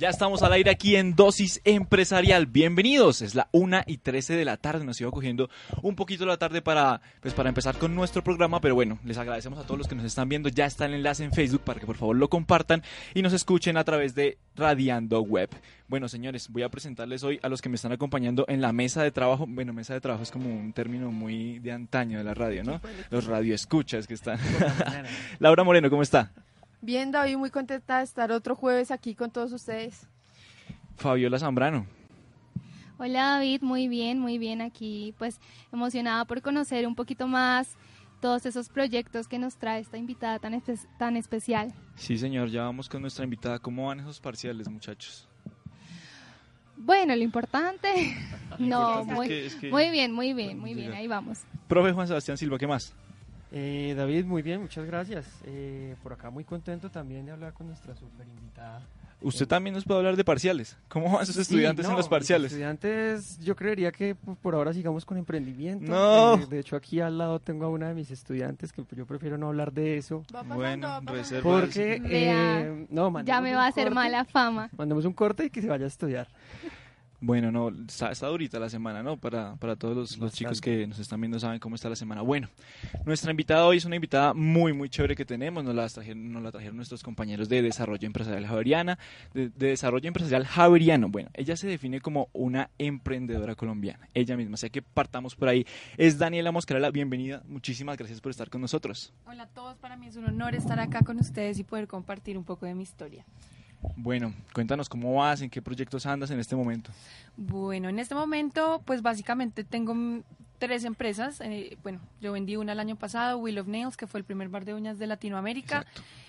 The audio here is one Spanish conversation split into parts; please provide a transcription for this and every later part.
Ya estamos al aire aquí en Dosis Empresarial. Bienvenidos. Es la 1 y 13 de la tarde. Nos iba cogiendo un poquito la tarde para, pues, para empezar con nuestro programa. Pero bueno, les agradecemos a todos los que nos están viendo. Ya está el enlace en Facebook para que por favor lo compartan y nos escuchen a través de Radiando Web. Bueno, señores, voy a presentarles hoy a los que me están acompañando en la mesa de trabajo. Bueno, mesa de trabajo es como un término muy de antaño de la radio, ¿no? Los radioescuchas que están. Laura Moreno, ¿cómo está? Bien, David, muy contenta de estar otro jueves aquí con todos ustedes. Fabiola Zambrano. Hola David, muy bien, muy bien aquí, pues emocionada por conocer un poquito más todos esos proyectos que nos trae esta invitada tan, tan especial. Sí, señor, ya vamos con nuestra invitada. ¿Cómo van esos parciales, muchachos? Bueno, lo importante, no, muy, muy bien, muy bien, muy bien, ahí vamos. Profe Juan Sebastián Silva, ¿qué más? Eh, David, muy bien, muchas gracias. Eh, por acá muy contento también de hablar con nuestra super invitada. Usted también nos puede hablar de parciales. ¿Cómo van sus estudiantes en los parciales? estudiantes, yo creería que por ahora sigamos con emprendimiento. No. Eh, de hecho, aquí al lado tengo a una de mis estudiantes que yo prefiero no hablar de eso. bueno, reserva. Porque, eh, no, ya me va a hacer mala fama. Mandemos un corte y que se vaya a estudiar. Bueno, no, está, durita la semana, ¿no? Para, para todos los, chicos que nos están viendo saben cómo está la semana. Bueno, nuestra invitada hoy es una invitada muy, muy chévere que tenemos. Nos la trajeron, nos la trajeron nuestros compañeros de Desarrollo Empresarial Javeriana, de, Desarrollo Empresarial Javeriano. Bueno, ella se define como una emprendedora colombiana, ella misma. Así que partamos por ahí. Es Daniela Moscarela, bienvenida. Muchísimas gracias por estar con nosotros. Hola a todos, para mí es un honor estar acá con ustedes y poder compartir un poco de mi historia. Bueno, cuéntanos cómo vas, en qué proyectos andas en este momento. Bueno, en este momento, pues básicamente tengo tres empresas. Eh, bueno, yo vendí una el año pasado, Wheel of Nails, que fue el primer bar de uñas de Latinoamérica.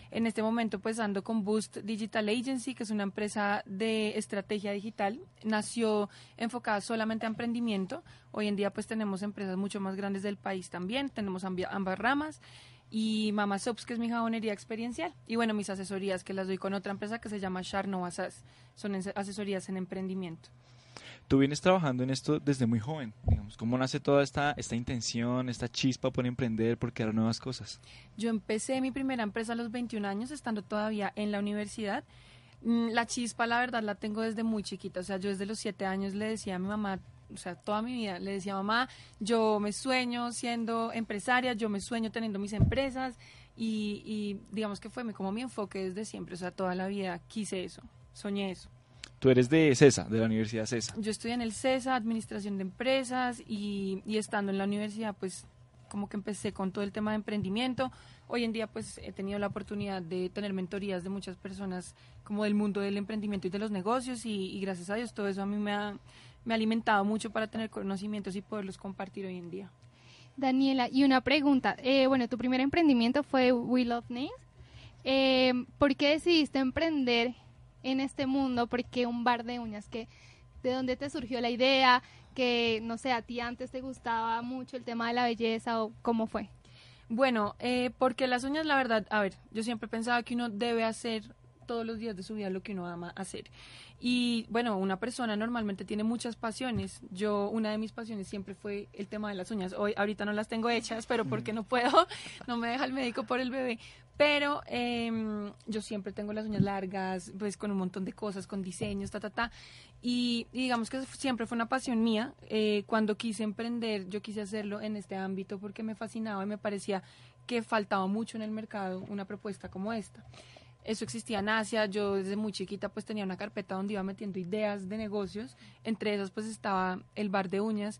En este momento, pues ando con Boost Digital Agency, que es una empresa de estrategia digital. Nació enfocada solamente a emprendimiento. Hoy en día, pues tenemos empresas mucho más grandes del país también. Tenemos ambas ramas y Mama Sops, que es mi jabonería experiencial. Y bueno, mis asesorías que las doy con otra empresa que se llama Sharnova SAS. Son asesorías en emprendimiento. Tú vienes trabajando en esto desde muy joven, digamos. ¿Cómo nace toda esta, esta intención, esta chispa por emprender, por crear nuevas cosas? Yo empecé mi primera empresa a los 21 años, estando todavía en la universidad. Mm, la chispa, la verdad, la tengo desde muy chiquita. O sea, yo desde los 7 años le decía a mi mamá, o sea, toda mi vida le decía, mamá, yo me sueño siendo empresaria, yo me sueño teniendo mis empresas y, digamos que fue como mi enfoque desde siempre, o sea, toda la vida quise eso, soñé eso. Tú eres de CESA, de la Universidad CESA. Yo estudié en el CESA, Administración de Empresas, y, y estando en la universidad, pues como que empecé con todo el tema de emprendimiento. Hoy en día pues he tenido la oportunidad de tener mentorías de muchas personas como del mundo del emprendimiento y de los negocios y gracias a Dios todo eso a mí me ha, me ha alimentado mucho para tener conocimientos y poderlos compartir hoy en día. Daniela, y una pregunta. Eh, bueno, tu primer emprendimiento fue We Love Nails. Eh, ¿Por qué decidiste emprender en este mundo? ¿Por qué un bar de uñas? ¿De dónde te surgió la idea? Que, no sé, a ti antes te gustaba mucho el tema de la belleza o cómo fue? Bueno, eh, porque las uñas, la verdad, a ver, yo siempre pensaba que uno debe hacer todos los días de su vida lo que uno ama hacer. Y bueno, una persona normalmente tiene muchas pasiones. Yo, una de mis pasiones siempre fue el tema de las uñas. Hoy, ahorita no las tengo hechas, pero porque no puedo, no me deja el médico por el bebé. Pero em, yo siempre tengo las uñas largas, pues con un montón de cosas, con diseños, ta, ta, ta. Y, digamos que siempre fue una pasión mía. Eh, cuando quise emprender, yo quise hacerlo en este ámbito porque me fascinaba y me parecía que faltaba mucho en el mercado una propuesta como esta. Eso existía en Asia, yo desde muy chiquita pues tenía una carpeta donde iba metiendo ideas de negocios, entre esas pues estaba el bar de uñas.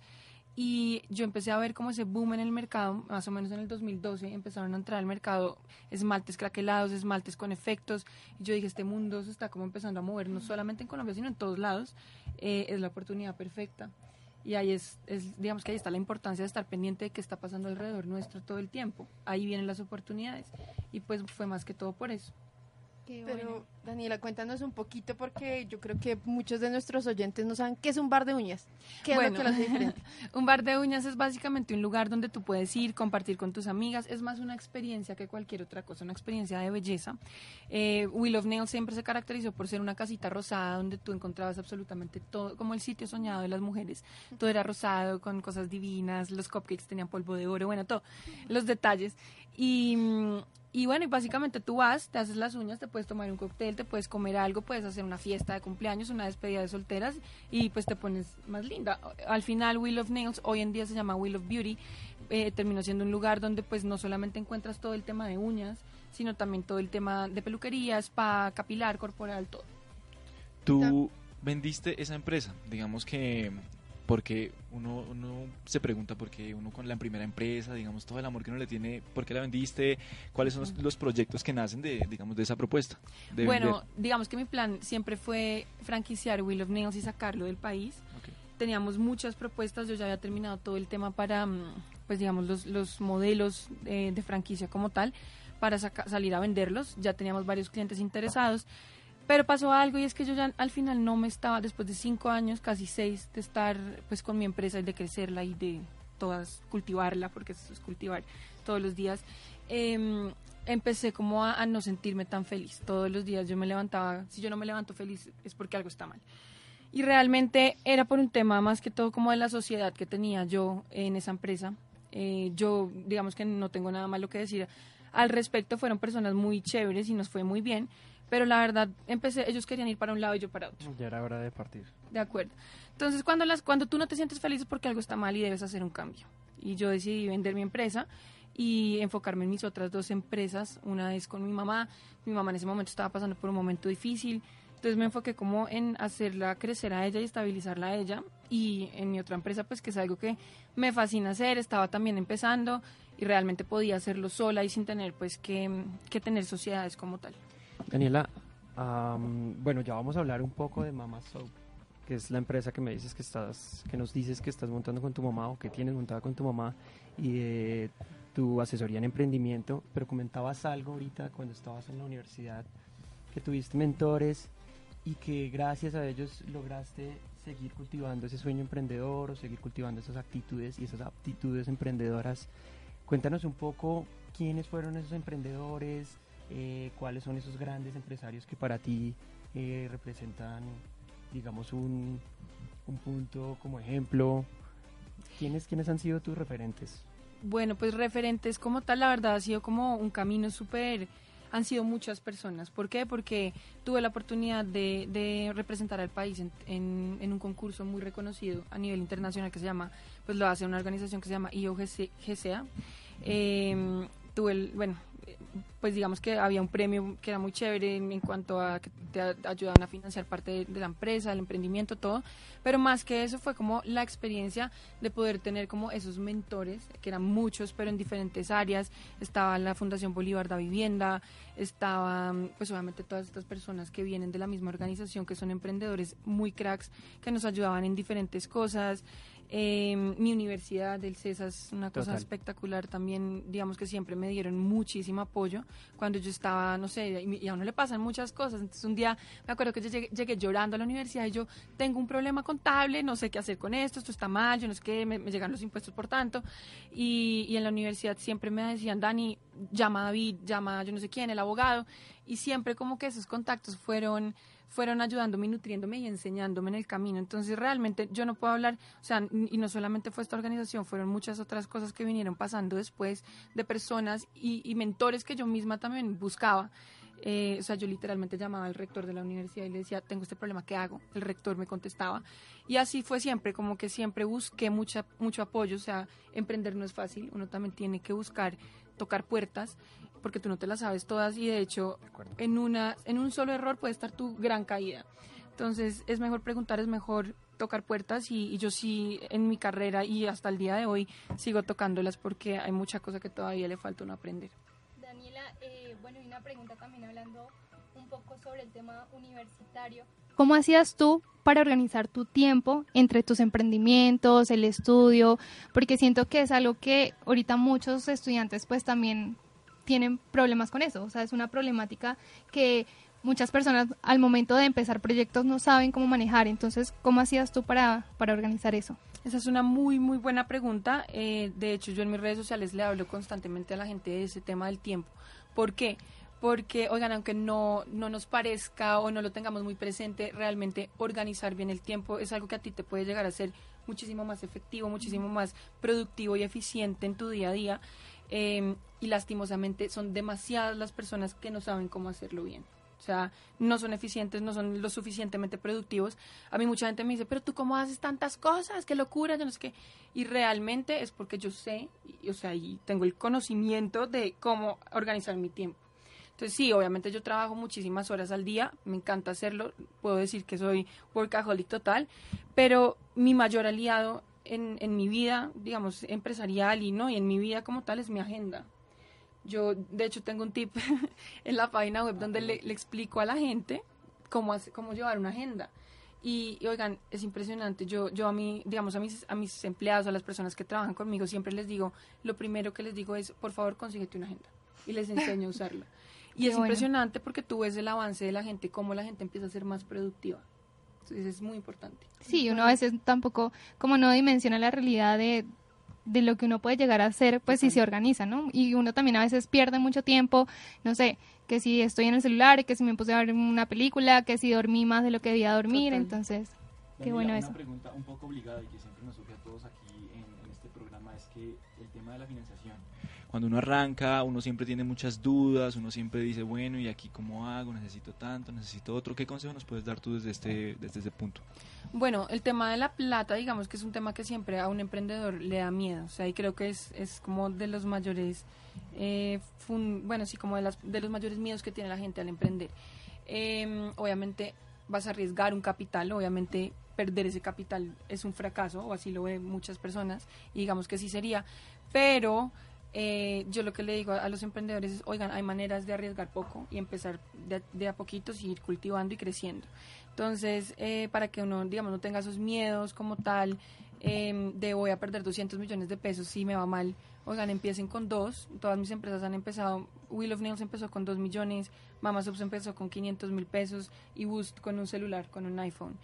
Y yo empecé a ver como ese boom en el mercado, más o menos en el 2012 empezaron a entrar al mercado esmaltes craquelados, esmaltes con efectos. Y yo dije este mundo se está como empezando a mover no solamente en Colombia sino en todos lados, eh, es la oportunidad perfecta. Y ahí es, es, digamos que ahí está la importancia de estar pendiente de qué está pasando alrededor nuestro todo el tiempo, ahí vienen las oportunidades. Y pues fue más que todo por eso. Pero Daniela, cuéntanos un poquito porque yo creo que muchos de nuestros oyentes no saben qué es un bar de uñas. ¿Qué es lo que lo hace diferente? un bar de uñas es básicamente un lugar donde tú puedes ir, compartir con tus amigas. Es más una experiencia que cualquier otra cosa, una experiencia de belleza. Eh, Will of Nails siempre se caracterizó por ser una casita rosada donde tú encontrabas absolutamente todo, como el sitio soñado de las mujeres. Todo era rosado, con cosas divinas, los cupcakes tenían polvo de oro, bueno, todo, los detalles. Y, mm, y bueno, y básicamente tú vas, te haces las uñas, te puedes tomar un cóctel, te puedes comer algo, puedes hacer una fiesta de cumpleaños, una despedida de solteras y pues te pones más linda. Al final, Wheel of Nails, hoy en día se llama Wheel of Beauty, eh, terminó siendo un lugar donde pues no solamente encuentras todo el tema de uñas, sino también todo el tema de peluquería, spa, capilar, corporal, todo. Tú vendiste esa empresa, digamos que porque uno, uno se pregunta por qué uno con la primera empresa, digamos, todo el amor que uno le tiene, ¿por qué la vendiste? ¿Cuáles son los, proyectos que nacen de, digamos, de esa propuesta? bueno, digamos que mi plan siempre fue franquiciar Will of Nails y sacarlo del país. Teníamos muchas propuestas, yo ya había terminado todo el tema para, mm, pues digamos, los, los modelos eh, de franquicia como tal, para salir a venderlos. Ya teníamos varios clientes interesados. Pero pasó algo y es que yo ya al final no me estaba, después de cinco años, casi seis, de estar pues con mi empresa y de crecerla y de todas cultivarla, porque eso es cultivar todos los días, em, empecé como a, no sentirme tan feliz. Todos los días yo me levantaba, si yo no me levanto feliz es porque algo está mal. Y realmente era por un tema más que todo como de la sociedad que tenía yo en esa empresa. Eh, yo digamos que no tengo nada malo que decir al respecto, fueron personas muy chéveres y nos fue muy bien pero la verdad empecé, ellos querían ir para un lado y yo para otro. Ya era hora de partir. De acuerdo. Entonces, cuando, las, cuando tú no te sientes feliz es porque algo está mal y debes hacer un cambio. Y yo decidí vender mi empresa y enfocarme en mis otras dos empresas. Una es con mi mamá. Mi mamá en ese momento estaba pasando por un momento difícil. Entonces me enfoqué como en hacerla crecer a ella y estabilizarla a ella. Y en mi otra empresa, pues que es algo que me fascina hacer, estaba también empezando y realmente podía hacerlo sola y sin tener pues que, que tener sociedades como tal. Daniela, bueno, ya vamos a hablar un poco de Mama Soap, que es la empresa que me dices que estás, que nos dices que estás montando con tu mamá o que tienes montada con tu mamá y tu asesoría en emprendimiento, pero comentabas algo ahorita cuando estabas en la universidad, que tuviste mentores y que gracias a ellos lograste seguir cultivando ese sueño emprendedor o seguir cultivando esas actitudes y esas aptitudes emprendedoras. Cuéntanos un poco quiénes fueron esos emprendedores, eh, cuáles son esos grandes empresarios que para ti eh, representan, digamos, un, un, punto como ejemplo. ¿Quiénes, ¿Quiénes han sido tus referentes? Bueno, pues referentes como tal, la verdad ha sido como un camino súper han sido muchas personas. ¿Por qué? Porque tuve la oportunidad de, de representar al país en, en, un concurso muy reconocido a nivel internacional que se llama, pues lo hace una organización que se llama IOGCA. Eh, tuve el, bueno, pues digamos que había un premio que era muy chévere en, cuanto a que te ayudaban a financiar parte de, la empresa, el emprendimiento, todo, pero más que eso fue como la experiencia de poder tener como esos mentores, que eran muchos, pero en diferentes áreas, estaba la Fundación Bolívar da Vivienda, estaba pues obviamente todas estas personas que vienen de la misma organización, que son emprendedores muy cracks, que nos ayudaban en diferentes cosas, eh, mi universidad del CESA es una cosa espectacular también, digamos que siempre me dieron muchísimo apoyo cuando yo estaba, no sé, y, a uno le pasan muchas cosas. Entonces un día me acuerdo que yo llegué, llorando a la universidad y yo tengo un problema contable, no sé qué hacer con esto, esto está mal, yo no sé qué, me, llegan los impuestos por tanto. Y, y en la universidad siempre me decían, Dani, llama a David, llama a yo no sé quién, el abogado. Y siempre como que esos contactos fueron fueron ayudándome y nutriéndome y enseñándome en el camino. Entonces realmente yo no puedo hablar, o sea, y no solamente fue esta organización, fueron muchas otras cosas que vinieron pasando después de personas y, mentores que yo misma también buscaba. Eh, o sea, yo literalmente llamaba al rector de la universidad y le decía, tengo este problema, ¿qué hago? El rector me contestaba. Y así fue siempre, como que siempre busqué mucha, mucho apoyo. O sea, emprender no es fácil, uno también tiene que buscar tocar puertas porque tú no te las sabes todas y de hecho en una en un solo error puede estar tu gran caída. Entonces es mejor preguntar, es mejor tocar puertas y, yo sí en mi carrera y hasta el día de hoy sigo tocándolas porque hay mucha cosa que todavía le falta uno aprender. Eh, bueno, y una pregunta también hablando un poco sobre el tema universitario. ¿Cómo hacías tú para organizar tu tiempo entre tus emprendimientos, el estudio? Porque siento que es algo que ahorita muchos estudiantes pues también tienen problemas con eso. O sea, es una problemática que muchas personas al momento de empezar proyectos no saben cómo manejar. Entonces, ¿cómo hacías tú para, para organizar eso? Esa es una muy, muy buena pregunta. Eh, de hecho, yo en mis redes sociales le hablo constantemente a la gente de ese tema del tiempo. ¿Por qué? Porque, oigan, aunque no, no nos parezca o no lo tengamos muy presente, realmente organizar bien el tiempo es algo que a ti te puede llegar a ser muchísimo más efectivo, muchísimo más productivo y eficiente en tu día a día. Em, y lastimosamente son demasiadas las personas que no saben cómo hacerlo bien. O sea, no son eficientes, no son lo suficientemente productivos. A mí mucha gente me dice, pero tú cómo haces tantas cosas, qué locura, yo no sé qué. Y realmente es porque yo sé, o sea, y tengo el conocimiento de cómo organizar mi tiempo. Entonces sí, obviamente yo trabajo muchísimas horas al día, me encanta hacerlo, puedo decir que soy workaholic total, pero mi mayor aliado en, en mi vida, digamos, empresarial y no, y en mi vida como tal es mi agenda. Yo, de hecho, tengo un tip en la página web donde le, explico a la gente cómo, cómo llevar una agenda. Y, oigan, es impresionante. Yo, yo a mí, digamos, a mis, a mis empleados, a las personas que trabajan conmigo, siempre les digo, lo primero que les digo es, por favor, consíguete una agenda. Y les enseño a usarla. Y es impresionante porque tú ves el avance de la gente, cómo la gente empieza a ser más productiva. Entonces es muy importante. Sí, uno a veces tampoco, como no dimensiona la realidad de, de lo que uno puede llegar a hacer, pues si se organiza, ¿no? Y uno también a veces pierde mucho tiempo, no sé, que si estoy en el celular, que si me puse a ver una película, que si dormí más de lo que debía dormir, entonces, qué bueno eso. Una pregunta un poco obligada y que siempre nos surge a todos aquí en, en este programa es que el tema de la financiación cuando uno arranca, uno siempre tiene muchas dudas, uno siempre dice, bueno, ¿y aquí cómo hago? Necesito tanto, necesito otro. ¿Qué consejo nos puedes dar tú desde este, desde este punto? Bueno, el tema de la plata, digamos que es un tema que siempre a un emprendedor le da miedo. O sea, y creo que es, es como de los mayores, eh, bueno, sí, como de, las, de los mayores miedos que tiene la gente al emprender. Em, obviamente vas a arriesgar un capital, obviamente perder ese capital es un fracaso, o así lo ven muchas personas, y digamos que sí sería, pero eh, yo lo que le digo a, los emprendedores es, oigan, hay maneras de arriesgar poco y empezar de, a poquitos y ir cultivando y creciendo. Entonces, eh, para que uno, digamos, no tenga esos miedos como tal, em, de voy a perder 200 millones de pesos si me va mal, oigan, empiecen con dos. Todas mis empresas han empezado, Wheel of Nails empezó con 2 millones, Mama Subs empezó con 500 mil pesos y Boost con un celular, con un iPhone.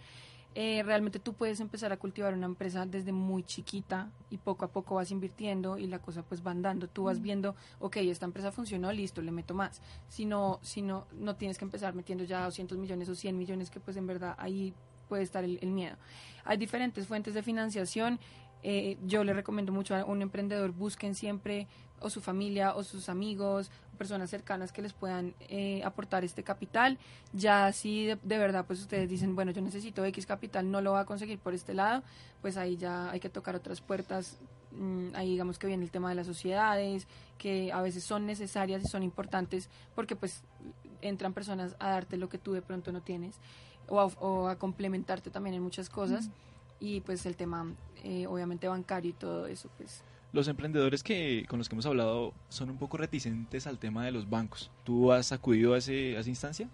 Eh, realmente tú puedes empezar a cultivar una empresa desde muy chiquita y poco a poco vas invirtiendo y la cosa pues va andando. Tú vas viendo, ok, esta empresa funcionó, listo, le meto más. Si no, si no, no tienes que empezar metiendo ya 200 millones o 100 millones que pues en verdad ahí puede estar el, miedo. Hay diferentes fuentes de financiación. Eh, yo le recomiendo mucho a un emprendedor, busquen siempre o su familia o sus amigos, personas cercanas que les puedan eh, aportar este capital. Ya si de, verdad pues ustedes dicen, bueno, yo necesito X capital, no lo va a conseguir por este lado, pues ahí ya hay que tocar otras puertas. Mm, ahí digamos que viene el tema de las sociedades, que a veces son necesarias y son importantes porque pues entran personas a darte lo que tú de pronto no tienes o a, complementarte también en muchas cosas. Y pues el tema eh, obviamente bancario y todo eso pues los emprendedores que con los que hemos hablado son un poco reticentes al tema de los bancos. ¿Tú has acudido a, ese, esa instancia?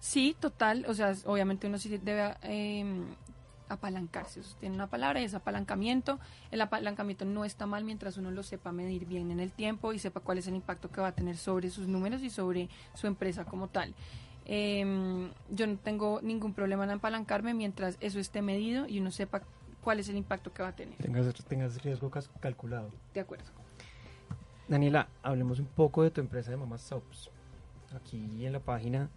Sí, total. O sea, obviamente uno sí debe em, apalancarse. Eso tiene una palabra y es apalancamiento. El apalancamiento no está mal mientras uno lo sepa medir bien en el tiempo y sepa cuál es el impacto que va a tener sobre sus números y sobre su empresa como tal. Em, yo no tengo ningún problema en apalancarme mientras eso esté medido y uno sepa cuál es el impacto que va a tener. Tengas, tengas riesgo calculado. De acuerdo. Daniela, hablemos un poco de tu empresa de Mamá Soaps. Aquí en la página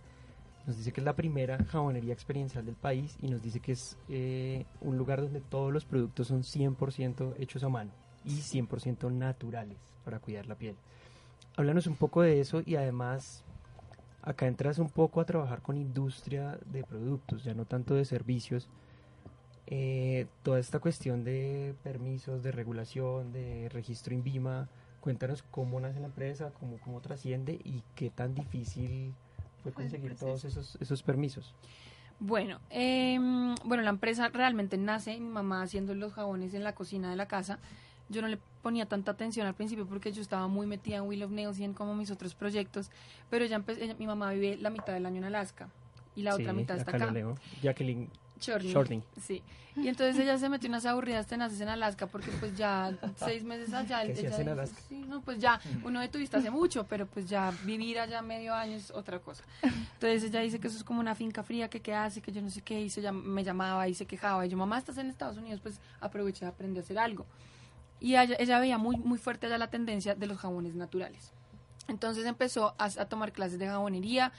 nos dice que es la primera jabonería experiencial del país y nos dice que es eh, un lugar donde todos los productos son 100% hechos a mano y 100% naturales para cuidar la piel. Háblanos un poco de eso y además acá entras un poco a trabajar con industria de productos, ya no tanto de servicios, eh, toda esta cuestión de permisos, de regulación, de registro INVIMA, cuéntanos cómo nace la empresa, cómo, cómo trasciende y qué tan difícil fue conseguir todos esos, esos permisos. Bueno, em, bueno, la empresa realmente nace, mi mamá haciendo los jabones en la cocina de la casa. Yo no le ponía tanta atención al principio porque yo estaba muy metida en Wheel of Nails y en como mis otros proyectos, pero ya empecé, mi mamá vive la mitad del año en Alaska y la otra mitad está acá. Jacqueline Shorting. Sí. Y entonces ella se metió unas aburridas tenaces en Alaska porque pues ya seis meses allá. ¿Qué ella, en Alaska? Sí, no, pues ya, uno de turista hace mucho, pero pues ya vivir allá medio año es otra cosa. Entonces ella dice que eso es como una finca fría, que qué hace, que yo no sé qué, y se me llamaba y se quejaba. Y yo, mamá, estás en Estados Unidos, pues aproveché de aprender a hacer algo. Y ella, ella veía muy, muy fuerte allá la tendencia de los jabones naturales. Entonces empezó a, a tomar clases de jabonería,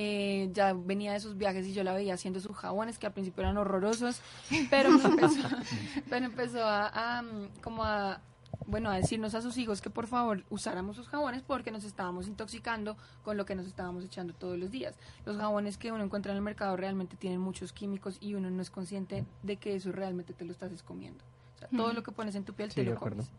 eh, ya venía de sus viajes y yo la veía haciendo sus jabones que al principio eran horrorosos, pero empezó, pero empezó a, como a bueno, a decirnos a sus hijos que por favor usáramos sus jabones porque nos estábamos intoxicando con lo que nos estábamos echando todos los días. Los jabones que uno encuentra en el mercado realmente tienen muchos químicos y uno no es consciente de que eso realmente te lo estás comiendo. O sea, todo lo que pones en tu piel te lo comes.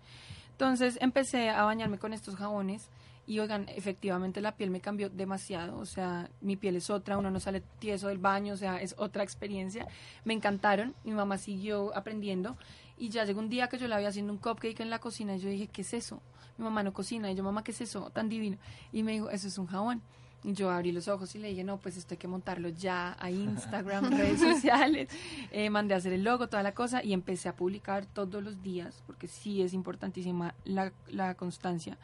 Entonces empecé a bañarme con estos jabones y oigan, efectivamente la piel me cambió demasiado, o sea, mi piel es otra, uno no sale tieso del baño, o sea, es otra experiencia. Me encantaron, mi mamá siguió aprendiendo y ya llegó un día que yo la había haciendo un cupcake en la cocina y yo dije, ¿qué es eso? Mi mamá no cocina y yo, mamá, ¿qué es eso? Tan divino. Y me dijo, eso es un jabón. Yo abrí los ojos y le dije, no, pues esto hay que montarlo ya a Instagram, redes sociales. Eh, mandé a hacer el logo, toda la cosa y empecé a publicar todos los días, porque sí es importantísima la, la constancia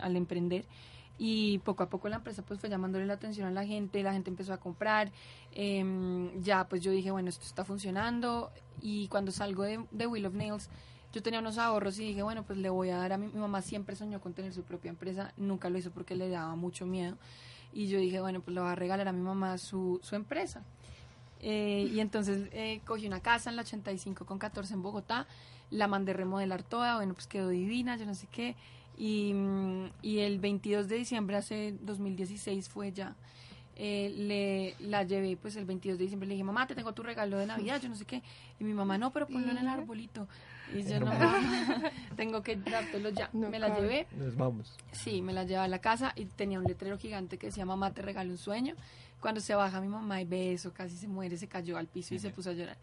al emprender. Y poco a poco la empresa pues fue llamándole la atención a la gente, la gente empezó a comprar, em, ya pues yo dije, bueno, esto está funcionando. Y cuando salgo de, de Wheel of Nails yo tenía unos ahorros y dije, bueno, pues le voy a dar a mi, mi mamá, siempre soñó con tener su propia empresa, nunca lo hizo porque le daba mucho miedo y yo dije, bueno, pues le voy a regalar a mi mamá su, su empresa. Eh, y entonces eh, cogí una casa en la 85 con 14 en Bogotá, la mandé remodelar toda, bueno, pues quedó divina, yo no sé qué. Y, y el 22 de diciembre, hace 2016 fue ya, eh, le, la llevé pues el 22 de diciembre, le dije, mamá, te tengo tu regalo de Navidad, yo no sé qué. Y mi mamá, no, pero ponlo en el arbolito. Y yo no, tengo que dártelo ya. me la llevé. Nos vamos. Sí, me la llevé a la casa y tenía un letrero gigante que decía, mamá, te regalo un sueño. Cuando se baja mi mamá y ve eso, casi se muere, se cayó al piso y se puso a llorar.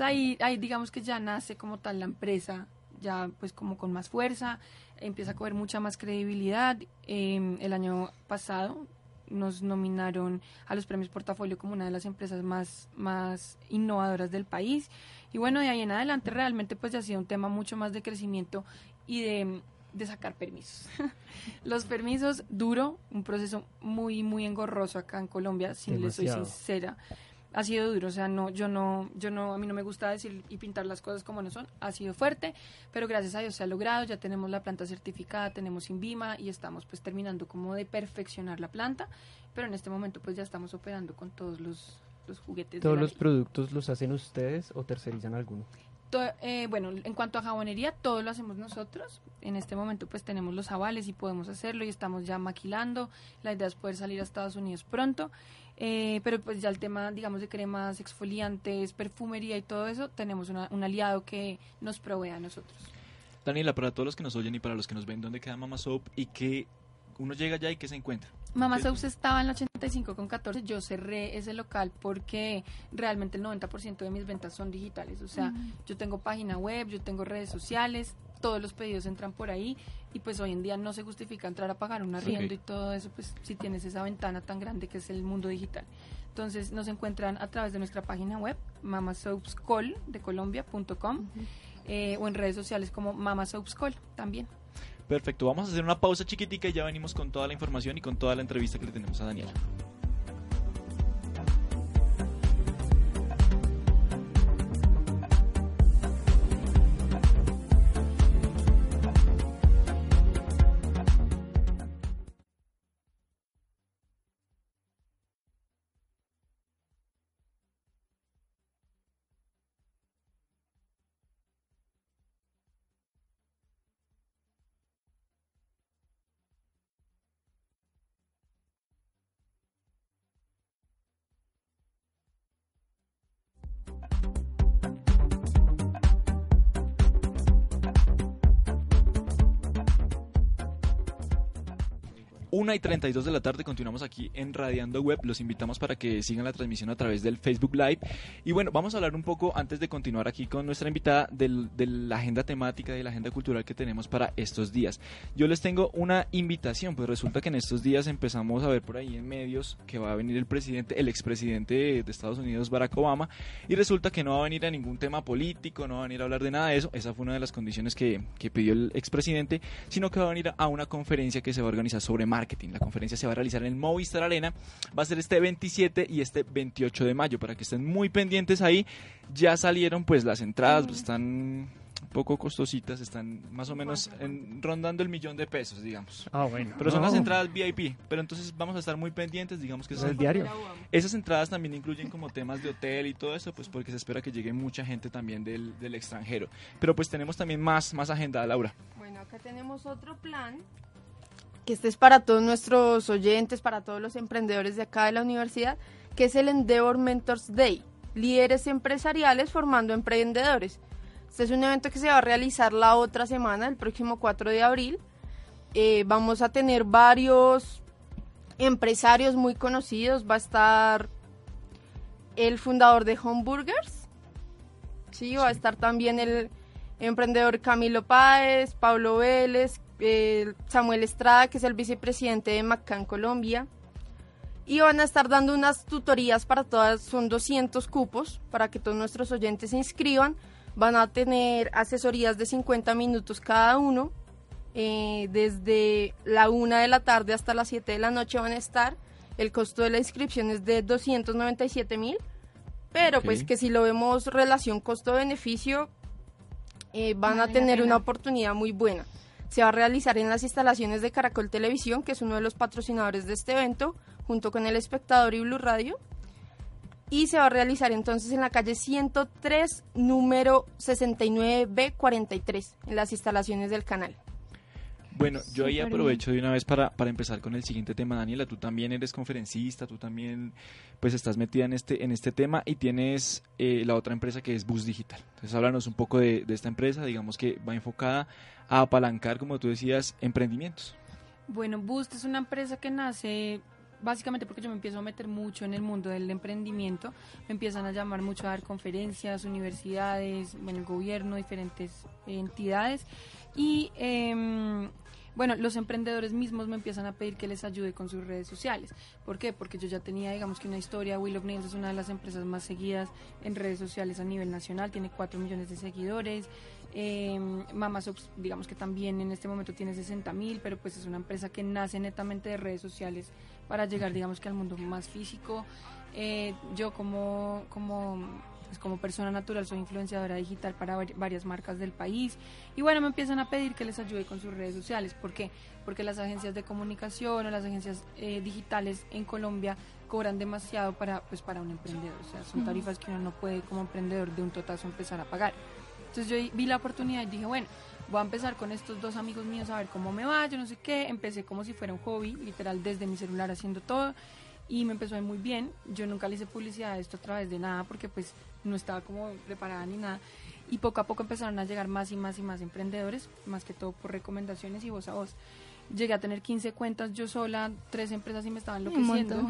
ahí, ahí digamos que ya nace como tal la empresa, ya pues como con más fuerza empieza a coger mucha más credibilidad. Em, el año pasado nos nominaron a los premios Portafolio como una de las empresas más, más innovadoras del país. Y bueno, de ahí en adelante realmente pues ya ha sido un tema mucho más de crecimiento y de, de sacar permisos. los permisos, duro, un proceso muy, muy engorroso acá en Colombia, si les soy sincera ha sido duro, o sea, no, yo no, yo no, a mí no me gusta decir y pintar las cosas como no son, ha sido fuerte, pero gracias a Dios se ha logrado, ya tenemos la planta certificada, tenemos INVIMA y estamos pues terminando como de perfeccionar la planta, pero en este momento pues ya estamos operando con todos los, los juguetes. ¿Todos los productos los hacen ustedes o tercerizan alguno? eh, bueno, en cuanto a jabonería, todo lo hacemos nosotros. En este momento pues tenemos los avales y podemos hacerlo y estamos ya maquilando. La idea es poder salir a Estados Unidos pronto. Eh, pero pues ya el tema, digamos, de cremas, exfoliantes, perfumería y todo eso, tenemos un aliado que nos provee a nosotros. Daniela, para todos los que nos oyen y para los que nos ven, ¿dónde queda Mama Soap y qué uno llega allá y qué se encuentra? Mama Soap estaba en la 85 con 14. Yo cerré ese local porque realmente el 90% de mis ventas son digitales. O sea, yo tengo página web, yo tengo redes sociales, todos los pedidos entran por ahí y pues hoy en día no se justifica entrar a pagar un arriendo y todo eso, pues si tienes esa ventana tan grande que es el mundo digital. Entonces nos encuentran a través de nuestra página web, mamasoapscall de colombia.com eh, o en redes sociales como mamasoapscall también. Perfecto, vamos a hacer una pausa chiquitica y ya venimos con toda la información y con toda la entrevista que le tenemos a Daniela. Una y 32 de la tarde continuamos aquí en Radiando Web. Los invitamos para que sigan la transmisión a través del Facebook Live. Y bueno, vamos a hablar un poco antes de continuar aquí con nuestra invitada de la agenda temática y la agenda cultural que tenemos para estos días. Yo les tengo una invitación, pues resulta que en estos días empezamos a ver por ahí en medios que va a venir el presidente, el expresidente de Estados Unidos, Barack Obama, y resulta que no va a venir a ningún tema político, no va a venir a hablar de nada de eso. Esa fue una de las condiciones que, que pidió el expresidente, sino que va a venir a una conferencia que se va a organizar sobre marketing. La conferencia se va a realizar en el Movistar Arena. Va a ser este 27 y este 28 de mayo para que estén muy pendientes ahí. Ya salieron pues las entradas, pues, están poco costositas, están más o menos en, rondando el millón de pesos, digamos. Ah, bueno. Pero son No. las entradas VIP, pero entonces vamos a estar muy pendientes, digamos que Es el diario. esas entradas también incluyen como temas de hotel y todo eso, pues porque se espera que llegue mucha gente también del, del extranjero. Pero pues tenemos también más, más agenda, Laura. Bueno, acá tenemos otro plan. Que este es para todos nuestros oyentes, para todos los emprendedores de acá de la universidad, que es el Endeavor Mentors Day. Líderes empresariales formando emprendedores. Este es un evento que se va a realizar la otra semana, el próximo 4 de abril. Eh, vamos a tener varios empresarios muy conocidos. Va a estar el fundador de Homeburgers. Sí, va a estar también el emprendedor Camilo Páez, Pablo Vélez, eh, Samuel Estrada, que es el vicepresidente de Macán Colombia. Y van a estar dando unas tutorías para todas, son 200 cupos para que todos nuestros oyentes se inscriban. Van a tener asesorías de 50 minutos cada uno. eh, desde la 1 de la tarde hasta las 7 de la noche van a estar. El costo de la inscripción es de 297 mil. Pero pues que si lo vemos relación costo-beneficio, eh, van a tener una oportunidad muy buena. Se va a realizar en las instalaciones de Caracol Televisión, que es uno de los patrocinadores de este evento, junto con El Espectador y Blue Radio. Y se va a realizar entonces en la calle 103, número 69B43, en las instalaciones del canal. Bueno, yo ahí aprovecho de una vez para, para empezar con el siguiente tema, Daniela. Tú también eres conferencista, tú también pues estás metida en este, en este tema y tienes eh, la otra empresa que es Bus Digital. Entonces háblanos un poco de, de esta empresa, digamos que va enfocada a apalancar, como tú decías, emprendimientos. Bueno, Boost es una empresa que nace básicamente porque yo me empiezo a meter mucho en el mundo del emprendimiento. Me empiezan a llamar mucho a dar conferencias, universidades, bueno, el gobierno, diferentes entidades. Y em, bueno, los emprendedores mismos me empiezan a pedir que les ayude con sus redes sociales. ¿Por qué? Porque yo ya tenía, digamos que una historia. Will of Nails es una de las empresas más seguidas en redes sociales a nivel nacional, tiene 4 millones de seguidores. Eh, Mama Sops, digamos que también en este momento tiene 60 mil, pero pues es una empresa que nace netamente de redes sociales para llegar, digamos que al mundo más físico. Eh, yo como, como, pues, como persona natural soy influenciadora digital para vari- varias marcas del país y bueno, me empiezan a pedir que les ayude con sus redes sociales. ¿Por qué? Porque las agencias de comunicación o las agencias eh, digitales en Colombia cobran demasiado para, pues, para un emprendedor. O sea, son tarifas que uno no puede como emprendedor de un totazo empezar a pagar. Entonces yo vi la oportunidad y dije, bueno, voy a empezar con estos dos amigos míos a ver cómo me va, yo no sé qué. Empecé como si fuera un hobby, literal, desde mi celular haciendo todo. Y me empezó a ir muy bien. Yo nunca le hice publicidad a esto a través de nada porque pues no estaba como preparada ni nada. Y poco a poco empezaron a llegar más y más y más emprendedores, más que todo por recomendaciones y voz a voz. Llegué a tener 15 cuentas yo sola, tres empresas y me estaban enloqueciendo.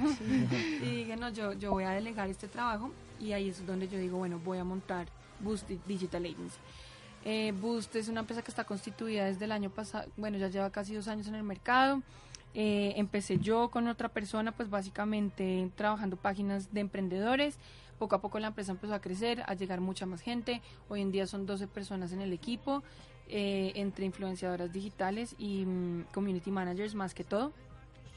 Y dije, no, yo, yo voy a delegar este trabajo y ahí es donde yo digo, bueno, voy a montar Boost Digital Agency. Eh, Boost es una empresa que está constituida desde el año pasado, bueno, ya lleva casi dos años en el mercado. Eh, empecé yo con otra persona, pues básicamente trabajando páginas de emprendedores. Poco a poco la empresa empezó a crecer, a llegar mucha más gente. Hoy en día son 12 personas en el equipo, eh, entre influenciadoras digitales y mm, community managers más que todo.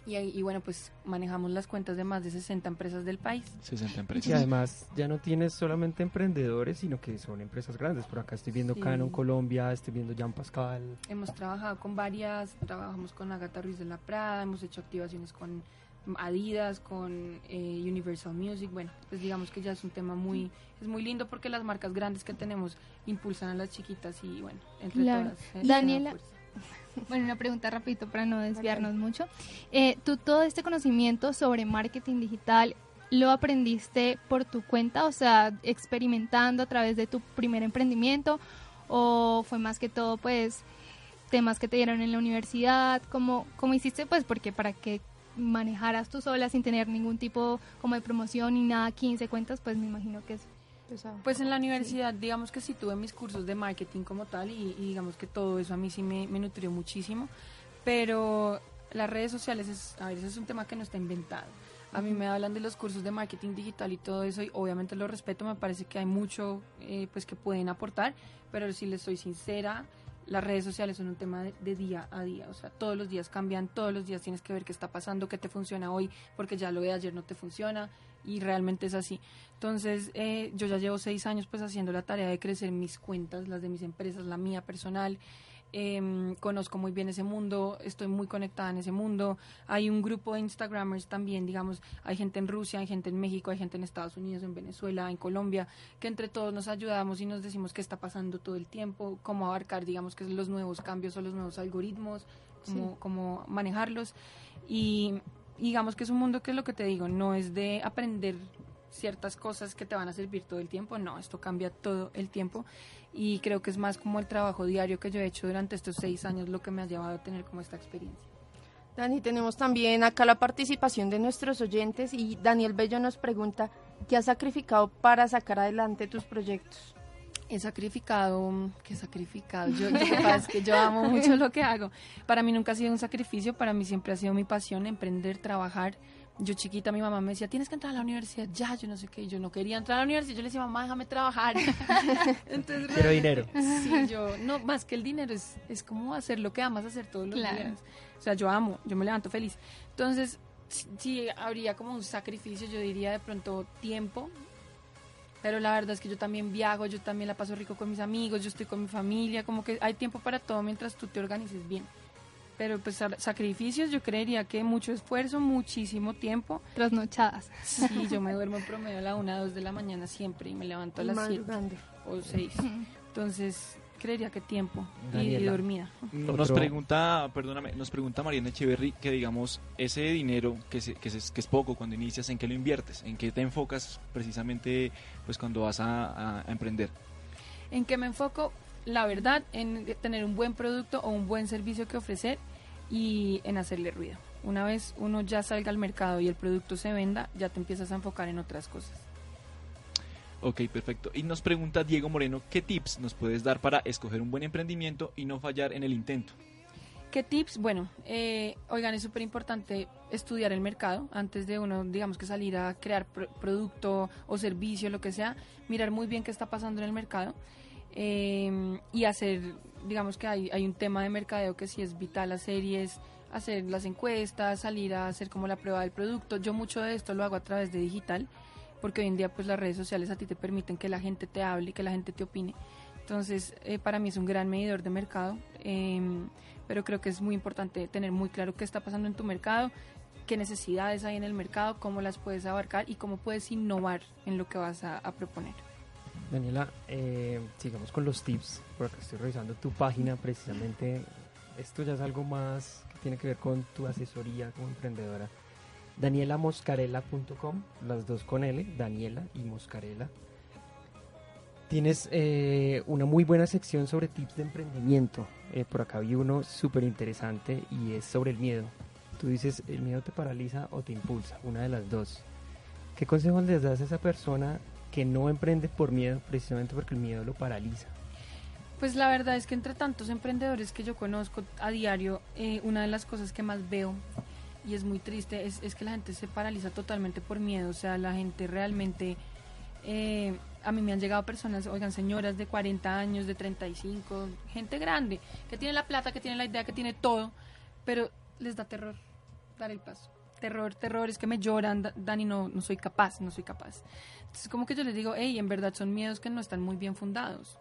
Y, ahí- y bueno, pues manejamos las cuentas de más de 60 empresas del país. 60 Y empresas. además ya no tienes solamente emprendedores, sino que son empresas grandes. Por acá estoy viendo Sí. Canon Colombia, estoy viendo Jean Pascal. Hemos trabajado con varias, trabajamos con Agatha Ruiz de la Prada, hemos hecho activaciones con Adidas, con eh, Universal Music. Bueno, pues digamos que ya es un tema muy, es muy lindo porque las marcas grandes que tenemos impulsan a las chiquitas y bueno, entre Claro. todas. eh, Daniela. Bueno, una pregunta rapidito para no desviarnos mucho. Eh, ¿Tú todo este conocimiento sobre marketing digital lo aprendiste por tu cuenta, o sea, experimentando a través de tu primer emprendimiento, o fue más que todo, pues, temas que te dieron en la universidad? ¿Cómo, cómo hiciste, pues, porque para que manejaras tú sola sin tener ningún tipo como de promoción ni nada, 15 cuentas, pues me imagino que es pesado. Pues en la universidad, digamos que sí tuve mis cursos de marketing como tal y, y digamos que todo eso a mí sí me, me nutrió muchísimo, pero las redes sociales, es, a ver, ese es un tema que no está inventado. A mí me hablan de los cursos de marketing digital y todo eso y obviamente lo respeto, me parece que hay mucho eh, pues que pueden aportar, pero si les soy sincera, las redes sociales son un tema de, de día a día, o sea, todos los días cambian, todos los días tienes que ver qué está pasando, qué te funciona hoy, porque ya lo de ayer no te funciona. Y realmente es así. Entonces, eh, yo ya llevo seis años pues haciendo la tarea de crecer mis cuentas, las de mis empresas, la mía personal. Em, conozco muy bien ese mundo, estoy muy conectada en ese mundo. Hay un grupo de Instagramers también, digamos, hay gente en Rusia, hay gente en México, hay gente en Estados Unidos, en Venezuela, en Colombia, que entre todos nos ayudamos y nos decimos qué está pasando todo el tiempo, cómo abarcar, digamos, que los nuevos cambios o los nuevos algoritmos, cómo, cómo manejarlos. Y digamos que es un mundo que es lo que te digo, no es de aprender ciertas cosas que te van a servir todo el tiempo, no, esto cambia todo el tiempo y creo que es más como el trabajo diario que yo he hecho durante estos seis años lo que me ha llevado a tener como esta experiencia. Dani, tenemos también acá la participación de nuestros oyentes y Daniel Bello nos pregunta, ¿qué has sacrificado para sacar adelante tus proyectos? He sacrificado, ¿qué he sacrificado? Yo, que es que yo amo mucho lo que hago. Para mí nunca ha sido un sacrificio, para mí siempre ha sido mi pasión, emprender, trabajar, yo chiquita, mi mamá me decía, tienes que entrar a la universidad ya, yo no sé qué, yo no quería entrar a la universidad, yo le decía, mamá, déjame trabajar. Entonces, Quiero dinero. Sí, yo, no, más que el dinero, es, es como hacer lo que amas hacer todos los días. O sea, yo amo, yo me levanto feliz. Entonces, sí, habría como un sacrificio, yo diría de pronto tiempo, pero la verdad es que yo también viajo, yo también la paso rico con mis amigos, yo estoy con mi familia, como que hay tiempo para todo mientras tú te organices bien pero pues sacrificios yo creería que mucho esfuerzo, muchísimo tiempo. Trasnochadas. Sí, yo me duermo en promedio a la una, dos de la mañana siempre y me levanto a las siete o seis. Entonces, creería que tiempo y, dormida. Nos pregunta, perdóname, nos pregunta Mariana Echeverry que digamos, ese dinero que, que, es, que es poco cuando inicias, ¿en qué lo inviertes? ¿En qué te enfocas precisamente pues cuando vas a, a emprender? ¿En qué me enfoco? La verdad, en tener un buen producto o un buen servicio que ofrecer y en hacerle ruido. Una vez uno ya salga al mercado y el producto se venda, ya te empiezas a enfocar en otras cosas. Ok, perfecto. Y nos pregunta Diego Moreno, ¿qué tips nos puedes dar para escoger un buen emprendimiento y no fallar en el intento? ¿Qué tips? Bueno, eh, oigan, es súper importante estudiar el mercado antes de uno, digamos que salir a crear producto o servicio, lo que sea, mirar muy bien qué está pasando en el mercado eh, y hacer digamos que hay, un tema de mercadeo que sí es vital hacer y es hacer las encuestas, salir a hacer como la prueba del producto. Yo mucho de esto lo hago a través de digital, porque hoy en día pues las redes sociales a ti te permiten que la gente te hable, que la gente te opine. Entonces, eh, para mí es un gran medidor de mercado, em, pero creo que es muy importante tener muy claro qué está pasando en tu mercado, qué necesidades hay en el mercado, cómo las puedes abarcar y cómo puedes innovar en lo que vas a proponer. Daniela, eh, sigamos con los tips, porque estoy revisando tu página precisamente. Esto ya es algo más que tiene que ver con tu asesoría como emprendedora. DanielaMoscarela.com, las dos con L, Daniela y Moscarela. Tienes eh, una muy buena sección sobre tips de emprendimiento. Eh, por acá vi uno súper interesante y es sobre el miedo. Tú dices, el miedo te paraliza o te impulsa, una de las dos. ¿Qué consejos les das a esa persona que no emprende por miedo, precisamente porque el miedo lo paraliza? Pues la verdad es que entre tantos emprendedores que yo conozco a diario, eh, una de las cosas que más veo, y es muy triste, es, es, que la gente se paraliza totalmente por miedo. O sea, la gente realmente... Eh, a mí me han llegado personas, oigan, señoras de 40 años, de 35, gente grande, que tiene la plata, que tiene la idea, que tiene todo, pero les da terror dar el paso terror, terror, es que me lloran, Dani, no, no soy capaz, no soy capaz. Entonces, como que yo les digo, hey, en verdad son miedos que no están muy bien fundados.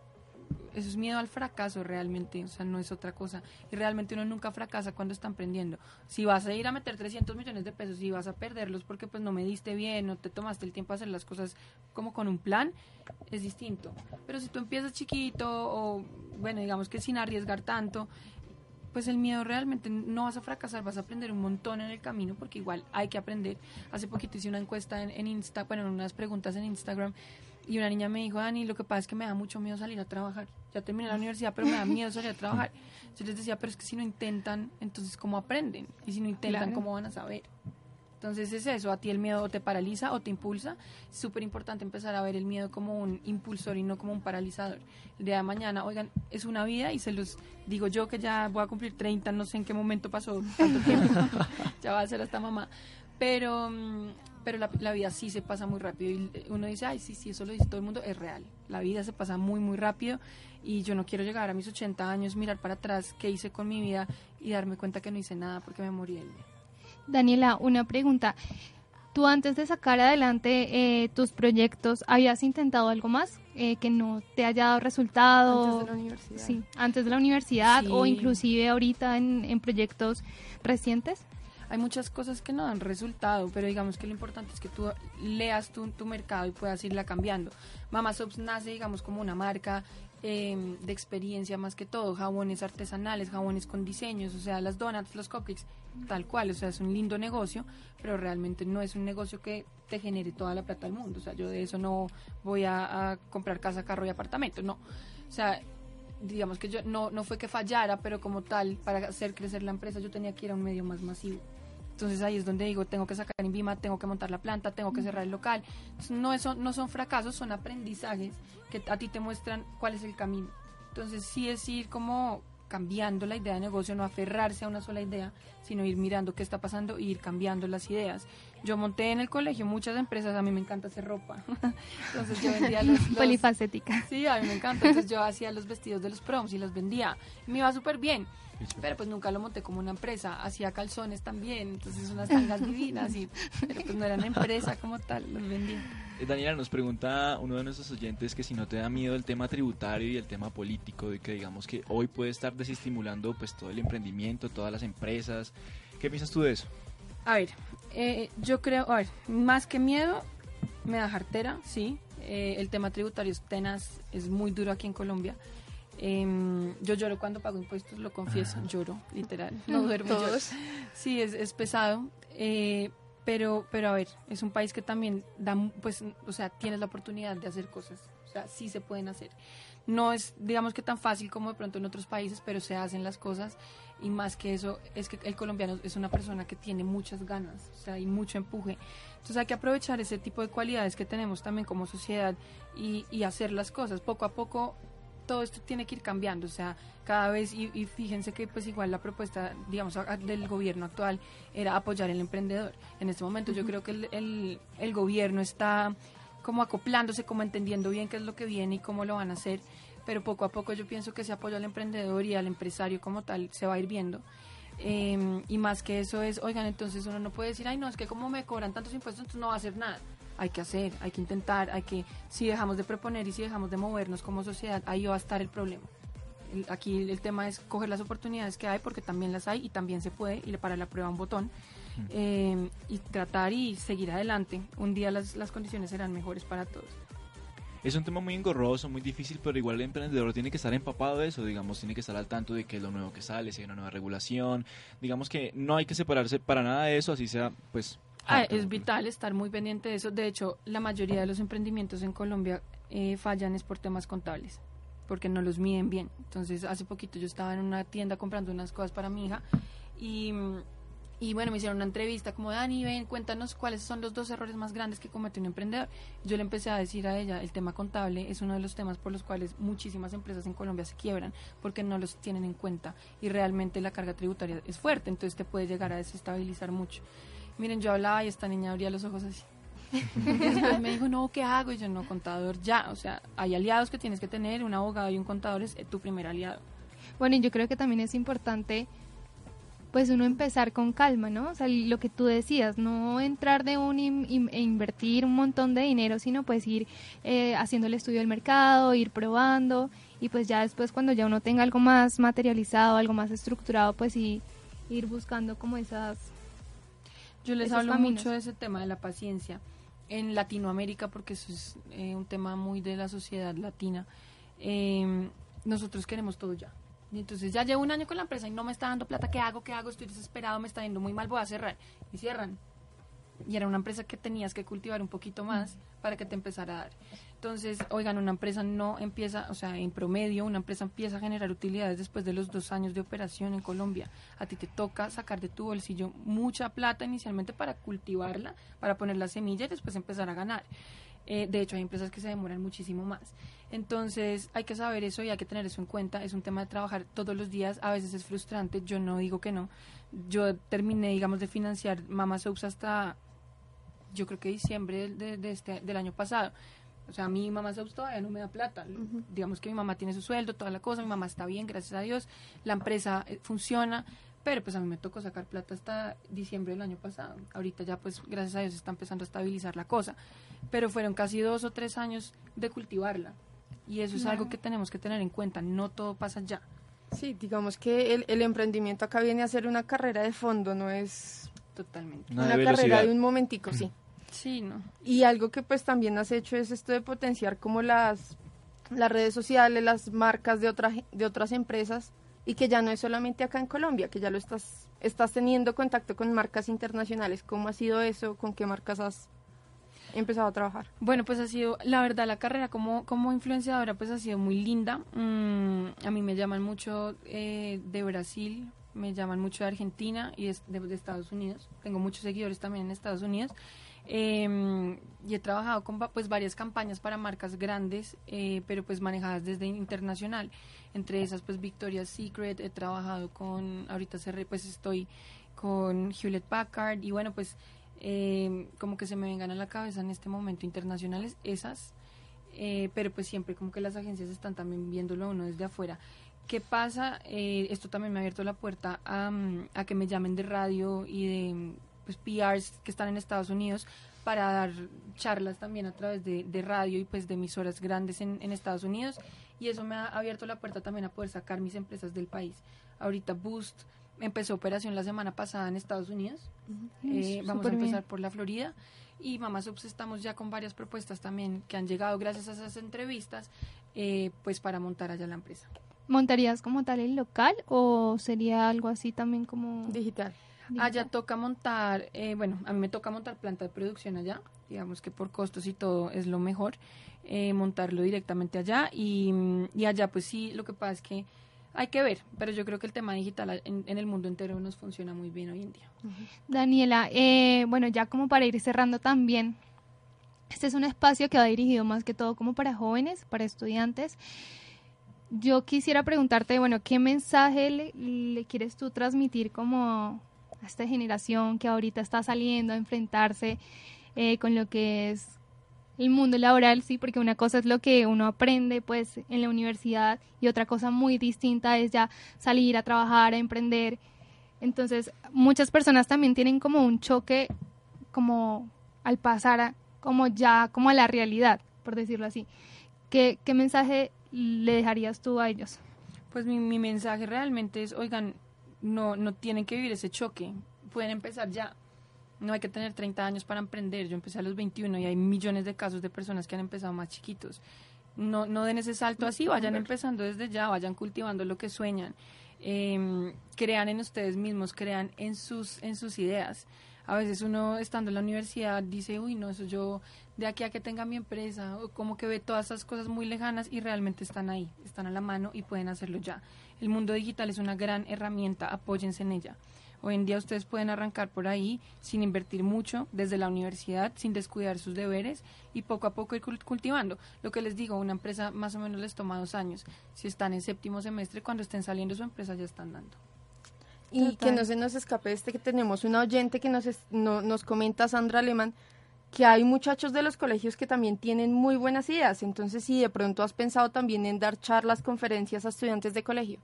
Eso es miedo al fracaso realmente, o sea, no es otra cosa. Y realmente uno nunca fracasa cuando está emprendiendo. Si vas a ir a meter 300 millones de pesos y vas a perderlos porque pues no me diste bien, no te tomaste el tiempo a hacer las cosas como con un plan, es distinto. Pero si tú empiezas chiquito o, bueno, digamos que sin arriesgar tanto, pues el miedo realmente no vas a fracasar, vas a aprender un montón en el camino porque igual hay que aprender. Hace poquito hice una encuesta en, en Insta, bueno, unas preguntas en Instagram y una niña me dijo, Dani, lo que pasa es que me da mucho miedo salir a trabajar. Ya terminé la universidad, pero me da miedo salir a trabajar. Yo les decía, pero es que si no intentan, entonces ¿cómo aprenden? Y si no intentan, ¿cómo van a saber? Entonces es eso, a ti el miedo te paraliza o te impulsa. Es súper importante empezar a ver el miedo como un impulsor y no como un paralizador. El día de mañana, oigan, es una vida y se los digo yo que ya voy a cumplir 30, no sé en qué momento pasó tanto tiempo, ya va a ser hasta mamá. Pero, mm, pero la, la, vida sí se pasa muy rápido y uno dice, ay, sí, sí, eso lo dice todo el mundo, es real. La vida se pasa muy, muy rápido y yo no quiero llegar a mis 80 años, mirar para atrás qué hice con mi vida y darme cuenta que no hice nada porque me morí el día. Daniela, una pregunta. tú antes de sacar adelante eh, tus proyectos, ¿habías intentado algo más eh, que no te haya dado resultado? Antes de la universidad. Sí, antes de la universidad o inclusive ahorita en, en proyectos recientes. Hay muchas cosas que no dan resultado, pero digamos que lo importante es que tú leas tu, mercado y puedas irla cambiando. Mama Sops nace, digamos, como una marca eh, de experiencia más que todo, jabones artesanales, jabones con diseños, o sea, las donuts, los cupcakes, tal cual, o sea, es un lindo negocio, pero realmente no es un negocio que te genere toda la plata del mundo, o sea, yo de eso no voy a, a comprar casa, carro y apartamento, no. O sea, digamos que yo no, no fue que fallara, pero como tal, para hacer crecer la empresa yo tenía que ir a un medio más masivo. Entonces ahí es donde digo, tengo que sacar en Vima, tengo que montar la planta, tengo que cerrar el local. Entonces, no, eso, no son fracasos, son aprendizajes que a ti te muestran cuál es el camino. Entonces sí es ir como cambiando la idea de negocio, no aferrarse a una sola idea, sino ir mirando qué está pasando e ir cambiando las ideas. Yo monté en el colegio muchas empresas, a mí me encanta hacer ropa. Entonces yo vendía los, los- Polifacética. Sí, a mí me encanta. Entonces yo hacía los vestidos de los proms y los vendía. Me iba súper bien. Pero pues nunca lo monté como una empresa. Hacía calzones también. Entonces unas tangas divinas. Y, pero pues no era una empresa como tal. Los vendía. Eh, Daniela, nos pregunta uno de nuestros oyentes que si no te da miedo el tema tributario y el tema político, de que digamos que hoy puede estar desestimulando pues todo el emprendimiento, todas las empresas. ¿Qué piensas tú de eso? A ver, eh, yo creo, a ver, más que miedo, me da jartera, sí. Eh, el tema tributario es tenaz, es muy duro aquí en Colombia. Em, yo lloro cuando pago impuestos, lo confieso, lloro, literal. No duermo. lloro. Todos. Sí, es, es pesado. eh, pero, pero a ver, es un país que también da, pues, o sea, tienes la oportunidad de hacer cosas. O sea, sí se pueden hacer. No es, digamos que tan fácil como de pronto en otros países, pero se hacen las cosas. Y más que eso, es que el colombiano es una persona que tiene muchas ganas, o sea, hay mucho empuje. Entonces hay que aprovechar ese tipo de cualidades que tenemos también como sociedad y, y hacer las cosas. Poco a poco todo esto tiene que ir cambiando, o sea, cada vez, y, y fíjense que pues igual la propuesta, digamos, a- del gobierno actual era apoyar al emprendedor. En este momento yo creo que el, el, el gobierno está como acoplándose, como entendiendo bien qué es lo que viene y cómo lo van a hacer, pero poco a poco yo pienso que ese apoyo al emprendedor y al empresario como tal se va a ir viendo. Eh, y más que eso es, oigan, entonces uno no puede decir, ay, no, es que como me cobran tantos impuestos, entonces no va a hacer nada. Hay que hacer, hay que intentar, hay que, si dejamos de proponer y si dejamos de movernos como sociedad, ahí va a estar el problema. El- Aquí el tema es coger las oportunidades que hay, porque también las hay y también se puede, y para la prueba un botón, eh, y tratar y seguir adelante. Un día las, las condiciones serán mejores para todos. Es un tema muy engorroso, muy difícil, pero igual el emprendedor tiene que estar empapado de eso, digamos, tiene que estar al tanto de que es lo nuevo que sale, si hay una nueva regulación, digamos que no hay que separarse para nada de eso, así sea, pues... Ah, es vital estar muy pendiente de eso. De hecho, la mayoría de los emprendimientos en Colombia eh, fallan es por temas contables, porque no los miden bien. Entonces, hace poquito yo estaba en una tienda comprando unas cosas para mi hija y, y bueno, me hicieron una entrevista como, Dani, ven, cuéntanos cuáles son los dos errores más grandes que comete un emprendedor. Yo le empecé a decir a ella, el tema contable es uno de los temas por los cuales muchísimas empresas en Colombia se quiebran, porque no los tienen en cuenta y realmente la carga tributaria es fuerte, entonces te puede llegar a desestabilizar mucho. Miren, yo hablaba y esta niña abría los ojos así. Después me dijo, no, ¿qué hago? Y yo, no, contador, ya. O sea, hay aliados que tienes que tener, un abogado y un contador es eh, tu primer aliado. Bueno, y yo creo que también es importante pues uno empezar con calma, ¿no? O sea, lo que tú decías, no entrar de un im- im- e invertir un montón de dinero, sino pues ir eh, haciendo el estudio del mercado, ir probando y pues ya después cuando ya uno tenga algo más materializado, algo más estructurado, pues sí, ir buscando como esas... Yo les hablo caminos. mucho de ese tema de la paciencia en Latinoamérica porque eso es eh, un tema muy de la sociedad latina. Eh, nosotros queremos todo ya. Y entonces ya llevo un año con la empresa y no me está dando plata. ¿Qué hago? ¿Qué hago? Estoy desesperado, me está yendo muy mal, voy a cerrar. Y cierran. Y era una empresa que tenías que cultivar un poquito más para que te empezara a dar. Entonces, oigan, una empresa no empieza, o sea, en promedio, una empresa empieza a generar utilidades después de los dos años de operación en Colombia. A ti te toca sacar de tu bolsillo mucha plata inicialmente para cultivarla, para poner la semilla y después empezar a ganar. Eh, de hecho, hay empresas que se demoran muchísimo más. Entonces, hay que saber eso y hay que tener eso en cuenta. Es un tema de trabajar todos los días. A veces es frustrante. Yo no digo que no. Yo terminé, digamos, de financiar Mama Soaps hasta, yo creo que diciembre del, de- de este, del año pasado. O sea, mi mamá todavía no me da plata. Digamos que mi mamá tiene su sueldo, toda la cosa. Mi mamá está bien, gracias a Dios. La empresa eh, funciona. pero pues a mí me tocó sacar plata hasta diciembre del año pasado. Ahorita ya pues gracias a Dios está empezando a estabilizar la cosa, pero fueron casi dos o tres años de cultivarla y eso es algo que tenemos que tener en cuenta, no todo pasa ya. Sí, digamos que el, el emprendimiento acá viene a ser una carrera de fondo, no es Totalmente. Una una, de carrera de un momentico, sí. Sí, no. Y algo que pues también has hecho es esto de potenciar como las, las redes sociales, las marcas de, otra, de otras empresas y que ya no es solamente acá en Colombia, que ya lo estás, estás teniendo contacto con marcas internacionales. ¿Cómo ha sido eso? ¿Con qué marcas has empezado a trabajar? Bueno, pues ha sido, la verdad, la carrera como, como influenciadora pues ha sido muy linda. Mm, a mí me llaman mucho eh, de Brasil, me llaman mucho de Argentina y de, Estados Unidos. Tengo muchos seguidores también en Estados Unidos. Eh, y he trabajado con pues varias campañas para marcas grandes, eh, pero pues manejadas desde internacional. Entre esas pues Victoria's Secret, he trabajado con, ahorita cerré, pues estoy con Hewlett Packard y bueno pues eh, como que se me vengan a la cabeza en este momento internacionales esas, eh, pero pues siempre como que las agencias están también viéndolo uno desde afuera. ¿Qué pasa? Eh, esto también me ha abierto la puerta a, mm, a que me llamen de radio y de mm, pues, PRs que están en Estados Unidos para dar charlas también a través de, de radio y pues de emisoras grandes en, en Estados Unidos y eso me ha abierto la puerta también a poder sacar mis empresas del país. Ahorita Boost empezó operación la semana pasada en Estados Unidos. Eh, vamos a bien. empezar por la Florida y Mamá Subs estamos ya con varias propuestas también que han llegado gracias a esas entrevistas eh, pues para montar allá la empresa. ¿Montarías como tal el local o sería algo así también como... Digital. Allá toca montar, eh, bueno, a mí me toca montar planta de producción allá, digamos que por costos y todo es lo mejor, eh, montarlo directamente allá y, y allá pues sí, lo que pasa es que hay que ver, pero yo creo que el tema digital en, en el mundo entero nos funciona muy bien hoy en día. Daniela, eh, bueno, ya como para ir cerrando también, este es un espacio que va dirigido más que todo como para jóvenes, para estudiantes. Yo quisiera preguntarte, bueno, ¿qué mensaje le, quieres tú transmitir como a esta generación que ahorita está saliendo a enfrentarse eh, con lo que es el mundo laboral, sí, porque una cosa es lo que uno aprende pues en la universidad y otra cosa muy distinta es ya salir a trabajar, a emprender. Entonces, muchas personas también tienen como un choque como al pasar a, como ya como a la realidad, por decirlo así. ¿Qué, qué mensaje le dejarías tú a ellos? Pues mi, mi mensaje realmente es, oigan, no, no tienen que vivir ese choque, pueden empezar ya. No hay que tener 30 años para emprender. Yo empecé a los 21 y hay millones de casos de personas que han empezado más chiquitos. No, no den ese salto así, vayan empezando desde ya, vayan cultivando lo que sueñan. Eh, crean en ustedes mismos, crean en sus, en sus ideas. A veces uno estando en la universidad dice, uy, no, eso yo de aquí a que tenga mi empresa, o como que ve todas esas cosas muy lejanas y realmente están ahí, están a la mano y pueden hacerlo ya. El mundo digital es una gran herramienta, apóyense en ella. Hoy en día ustedes pueden arrancar por ahí sin invertir mucho desde la universidad, sin descuidar sus deberes y poco a poco ir cul- cultivando. Lo que les digo, una empresa más o menos les toma dos años. Si están en séptimo semestre, cuando estén saliendo su empresa ya están dando. Y que no se nos escape este que tenemos una oyente que nos, es- no- nos comenta, Sandra Alemán, que hay muchachos de los colegios que también tienen muy buenas ideas. Entonces, si de pronto has pensado también en dar charlas, conferencias a estudiantes de colegio.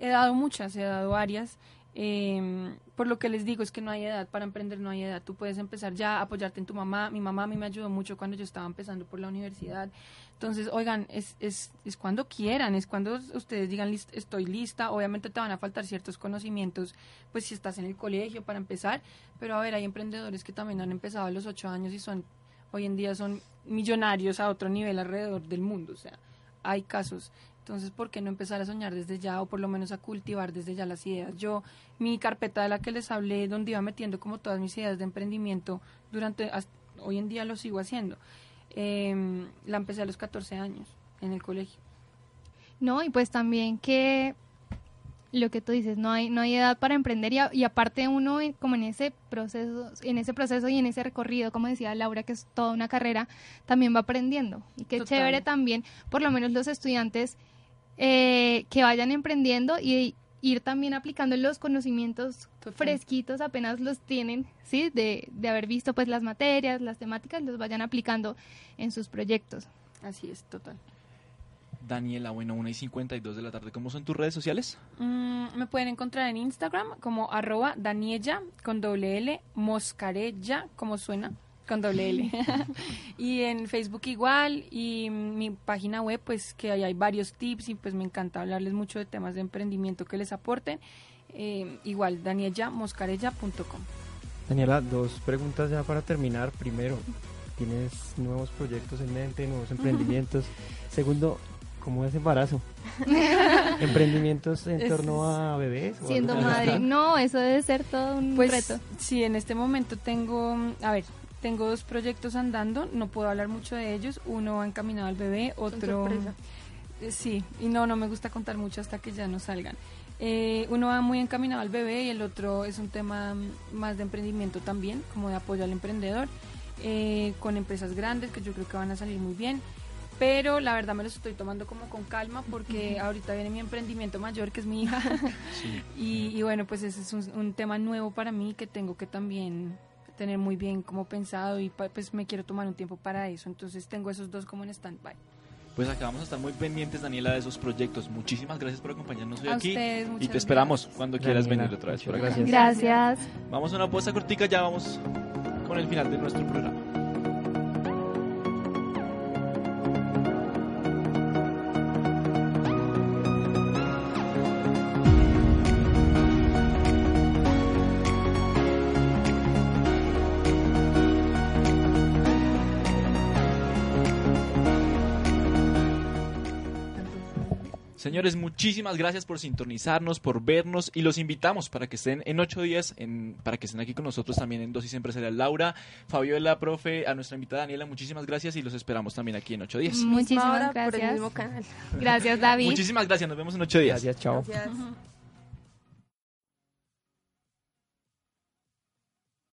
He dado muchas, he dado varias. Eh, por lo que les digo es que no hay edad para emprender, no hay edad. Tú puedes empezar ya apoyarte en tu mamá. Mi mamá a mí me ayudó mucho cuando yo estaba empezando por la universidad. Entonces, oigan, es, es, es cuando quieran, es cuando ustedes digan "Lis- estoy lista. Obviamente te van a faltar ciertos conocimientos, pues si estás en el colegio para empezar. Pero a ver, hay emprendedores que también han empezado a los ocho años y son, hoy en día son millonarios a otro nivel alrededor del mundo. O sea, hay casos. Entonces, ¿por qué no empezar a soñar desde ya o por lo menos a cultivar desde ya las ideas? Yo, mi carpeta de la que les hablé, donde iba metiendo como todas mis ideas de emprendimiento, durante, hasta- hoy en día lo sigo haciendo. Em, la empecé a los 14 años en el colegio. No, y pues también que lo que tú dices, no hay no hay edad para emprender y, a- y aparte uno como en ese proceso, en ese proceso y en ese recorrido, como decía Laura, que es toda una carrera, también va aprendiendo. Y qué Total. chévere también, por lo menos los estudiantes eh, que vayan emprendiendo y ir también aplicando los conocimientos Total. fresquitos apenas los tienen, ¿sí? De, de haber visto pues las materias, las temáticas, los vayan aplicando en sus proyectos. Así es, total. Daniela, bueno, 1 y 52 de la tarde. ¿Cómo son tus redes sociales? Mm, me pueden encontrar en Instagram como arroba Daniella con doble L, Moscarella, como suena, con doble L. y en Facebook igual y mi página web pues que ahí hay varios tips y pues me encanta hablarles mucho de temas de emprendimiento que les aporten. Eh, igual, daniellamoscarella.com. Daniela, dos preguntas ya para terminar. Primero, ¿tienes nuevos proyectos en mente, nuevos emprendimientos? Segundo, ¿cómo es embarazo? ¿Emprendimientos en Es- torno a bebés? Siendo madre. No, eso debe ser todo un Pues reto. sí, en este momento tengo, a ver, tengo dos proyectos andando, no puedo hablar mucho de ellos. Uno va encaminado al bebé, otro... Eh, Sí, y no, no me gusta contar mucho hasta que ya no salgan. Eh, uno va muy encaminado al bebé y el otro es un tema mm, más de emprendimiento también, como de apoyo al emprendedor, eh, con empresas grandes que yo creo que van a salir muy bien. Pero la verdad me los estoy tomando como con calma porque ahorita viene mi emprendimiento mayor, que es mi hija. Sí. Y, y bueno, pues ese es un, un tema nuevo para mí que tengo que también tener muy bien como pensado y pues me quiero tomar un tiempo para eso. Entonces tengo esos dos como en stand-by. Pues acá vamos a estar muy pendientes, Daniela, de esos proyectos. Muchísimas gracias por acompañarnos hoy A aquí. ustedes, Y te esperamos gracias. cuando quieras Daniela, venir otra vez por muchas acá. gracias. Gracias. Vamos a una pausa cortica, ya vamos con el final de nuestro programa. Señores, muchísimas gracias por sintonizarnos, por vernos y los invitamos para que estén en ocho días, en, para que estén aquí con nosotros también en Dosis Empresarial. Laura, Fabiola, profe, a nuestra invitada Daniela, muchísimas gracias y los esperamos también aquí en ocho días. Muchísimas por el gracias. mismo canal. Gracias, David. Muchísimas gracias, nos vemos en ocho días. Gracias, chao. Gracias.